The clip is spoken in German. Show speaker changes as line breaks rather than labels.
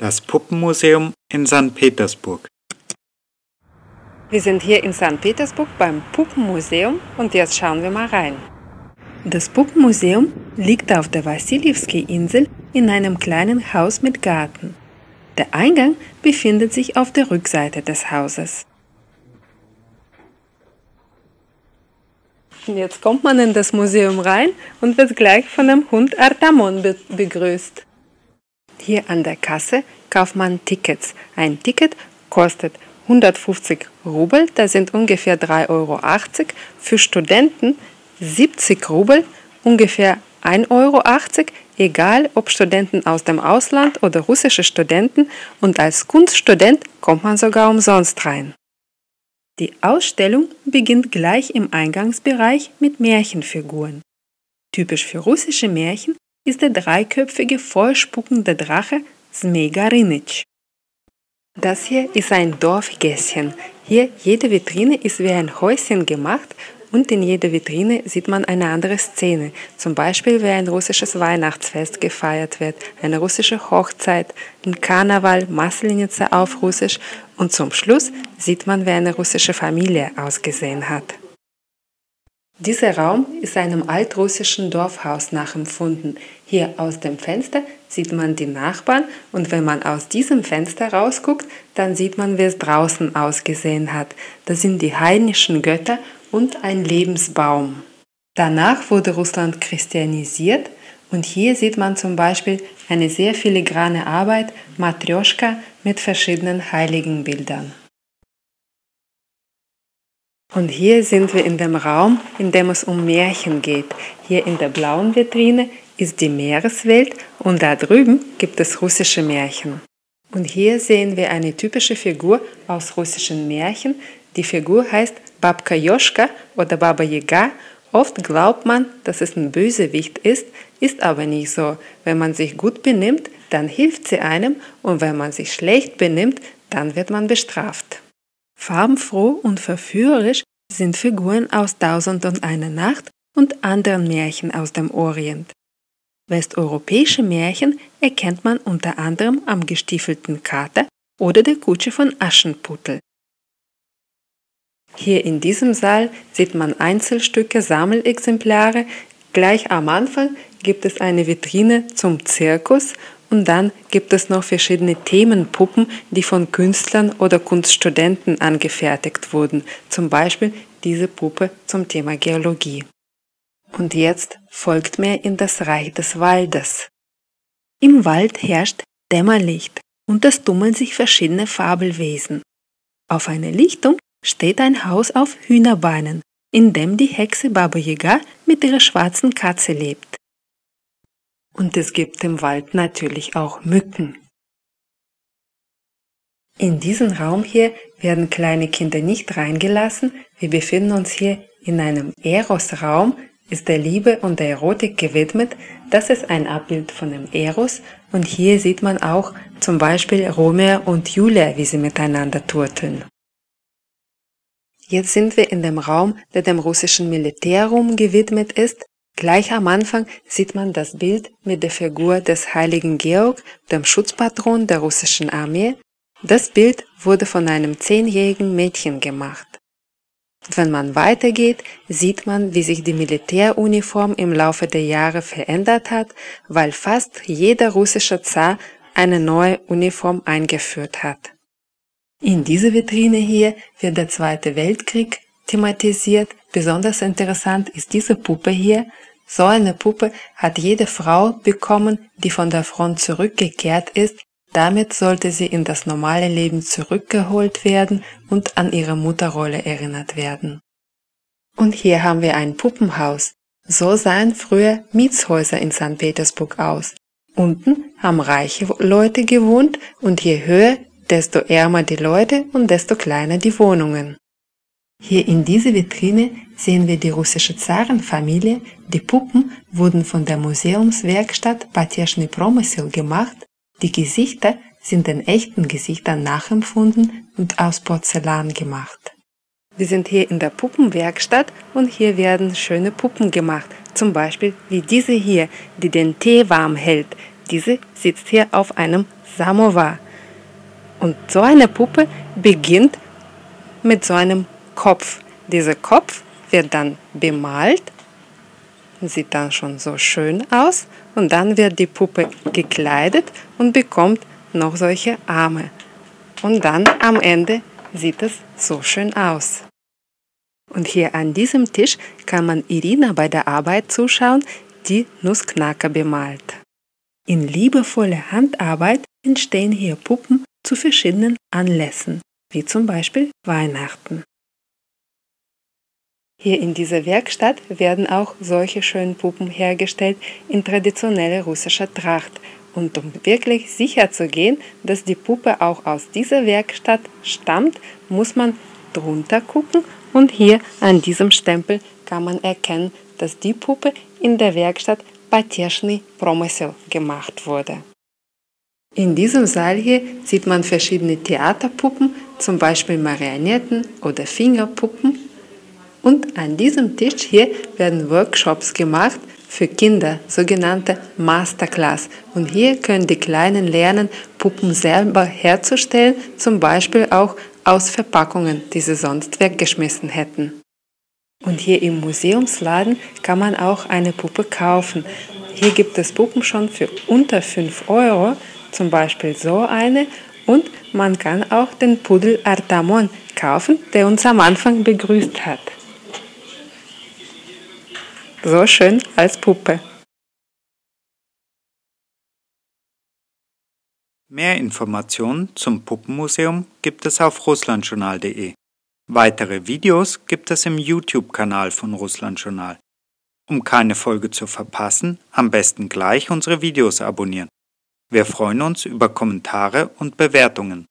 Das Puppenmuseum in St. Petersburg.
Wir sind hier in St. Petersburg beim Puppenmuseum und jetzt schauen wir mal rein. Das Puppenmuseum liegt auf der Wassiljewski-Insel in einem kleinen Haus mit Garten. Der Eingang befindet sich auf der Rückseite des Hauses. Jetzt kommt man in das Museum rein und wird gleich von dem Hund Artamon be begrüßt. Hier an der Kasse kauft man Tickets. Ein Ticket kostet 150 Rubel, das sind ungefähr 3,80 Euro. Für Studenten 70 Rubel, ungefähr 1,80 Euro, egal ob Studenten aus dem Ausland oder russische Studenten und als Kunststudent kommt man sogar umsonst rein. Die Ausstellung beginnt gleich im Eingangsbereich mit Märchenfiguren. Typisch für russische Märchen ist der dreiköpfige, vollspuckende Drache Zmei Das hier ist ein Dorfgässchen. Hier jede Vitrine ist wie ein Häuschen gemacht und in jeder Vitrine sieht man eine andere Szene, zum Beispiel wie ein russisches Weihnachtsfest gefeiert wird, eine russische Hochzeit, ein Karneval, Maslenitsa auf Russisch und zum Schluss sieht man, wie eine russische Familie ausgesehen hat. Dieser Raum ist einem altrussischen Dorfhaus nachempfunden. Hier aus dem Fenster sieht man die Nachbarn und wenn man aus diesem Fenster rausguckt, dann sieht man, wie es draußen ausgesehen hat. Das sind die heidnischen Götter und ein Lebensbaum. Danach wurde Russland christianisiert und hier sieht man zum Beispiel eine sehr filigrane Arbeit, Matryoshka, mit verschiedenen Heiligenbildern. Und hier sind wir in dem Raum, in dem es um Märchen geht. Hier in der blauen Vitrine ist die Meereswelt und da drüben gibt es russische Märchen. Und hier sehen wir eine typische Figur aus russischen Märchen. Die Figur heißt Babka Joschka oder Baba Yaga. Oft glaubt man, dass es ein Bösewicht ist, ist aber nicht so. Wenn man sich gut benimmt, dann hilft sie einem und wenn man sich schlecht benimmt, dann wird man bestraft. Farbenfroh und verführerisch sind Figuren aus Tausend und eine Nacht und anderen Märchen aus dem Orient. Westeuropäische Märchen erkennt man unter anderem am gestiefelten Kater oder der Kutsche von Aschenputtel. Hier in diesem Saal sieht man Einzelstücke, Sammelexemplare. Gleich am Anfang gibt es eine Vitrine zum Zirkus und dann gibt es noch verschiedene Themenpuppen, die von Künstlern oder Kunststudenten angefertigt wurden. Zum Beispiel diese Puppe zum Thema Geologie. Und jetzt folgt mir in das Reich des Waldes. Im Wald herrscht Dämmerlicht und es tummeln sich verschiedene Fabelwesen. Auf einer Lichtung steht ein Haus auf Hühnerbeinen, in dem die Hexe Baba Yaga mit ihrer schwarzen Katze lebt. Und es gibt im Wald natürlich auch Mücken. In diesen Raum hier werden kleine Kinder nicht reingelassen. Wir befinden uns hier in einem Eros-Raum, ist der Liebe und der Erotik gewidmet. Das ist ein Abbild von dem Eros und hier sieht man auch zum Beispiel Romeo und Julia, wie sie miteinander turteln. Jetzt sind wir in dem Raum, der dem russischen Militärraum gewidmet ist. Gleich am Anfang sieht man das Bild mit der Figur des heiligen Georg, dem Schutzpatron der russischen Armee. Das Bild wurde von einem zehnjährigen Mädchen gemacht. Wenn man weitergeht, sieht man, wie sich die Militäruniform im Laufe der Jahre verändert hat, weil fast jeder russische Zar eine neue Uniform eingeführt hat. In dieser Vitrine hier wird der Zweite Weltkrieg thematisiert. Besonders interessant ist diese Puppe hier. So eine Puppe hat jede Frau bekommen, die von der Front zurückgekehrt ist. Damit sollte sie in das normale Leben zurückgeholt werden und an ihre Mutterrolle erinnert werden. Und hier haben wir ein Puppenhaus. So sahen früher Mietshäuser in St. Petersburg aus. Unten haben reiche Leute gewohnt und je höher desto ärmer die Leute und desto kleiner die Wohnungen. Hier in dieser Vitrine sehen wir die russische Zarenfamilie. Die Puppen wurden von der Museumswerkstatt Patieschny Promysl gemacht. Die Gesichter sind den echten Gesichtern nachempfunden und aus Porzellan gemacht. Wir sind hier in der Puppenwerkstatt und hier werden schöne Puppen gemacht. Zum Beispiel wie diese hier, die den Tee warm hält. Diese sitzt hier auf einem Samovar. Und so eine Puppe beginnt mit so einem Kopf. Dieser Kopf wird dann bemalt, sieht dann schon so schön aus und dann wird die Puppe gekleidet und bekommt noch solche Arme. Und dann am Ende sieht es so schön aus. Und hier an diesem Tisch kann man Irina bei der Arbeit zuschauen, die Nussknacker bemalt. In liebevoller Handarbeit entstehen hier Puppen zu verschiedenen Anlässen, wie zum Beispiel Weihnachten. Hier in dieser Werkstatt werden auch solche schönen Puppen hergestellt in traditioneller russischer Tracht. Und um wirklich sicher zu gehen, dass die Puppe auch aus dieser Werkstatt stammt, muss man drunter gucken und hier an diesem Stempel kann man erkennen, dass die Puppe in der Werkstatt Patierschny Promysel gemacht wurde. In diesem Saal hier sieht man verschiedene Theaterpuppen, zum Beispiel Marionetten oder Fingerpuppen. Und an diesem Tisch hier werden Workshops gemacht für Kinder, sogenannte Masterclass. Und hier können die Kleinen lernen, Puppen selber herzustellen, zum Beispiel auch aus Verpackungen, die sie sonst weggeschmissen hätten. Und hier im Museumsladen kann man auch eine Puppe kaufen. Hier gibt es Puppen schon für unter 5 Euro, zum Beispiel so eine. Und man kann auch den Pudel Artamon kaufen, der uns am Anfang begrüßt hat. So schön als Puppe.
Mehr Informationen zum Puppenmuseum gibt es auf russlandjournal.de. Weitere Videos gibt es im YouTube-Kanal von Russlandjournal. Um keine Folge zu verpassen, am besten gleich unsere Videos abonnieren. Wir freuen uns über Kommentare und Bewertungen.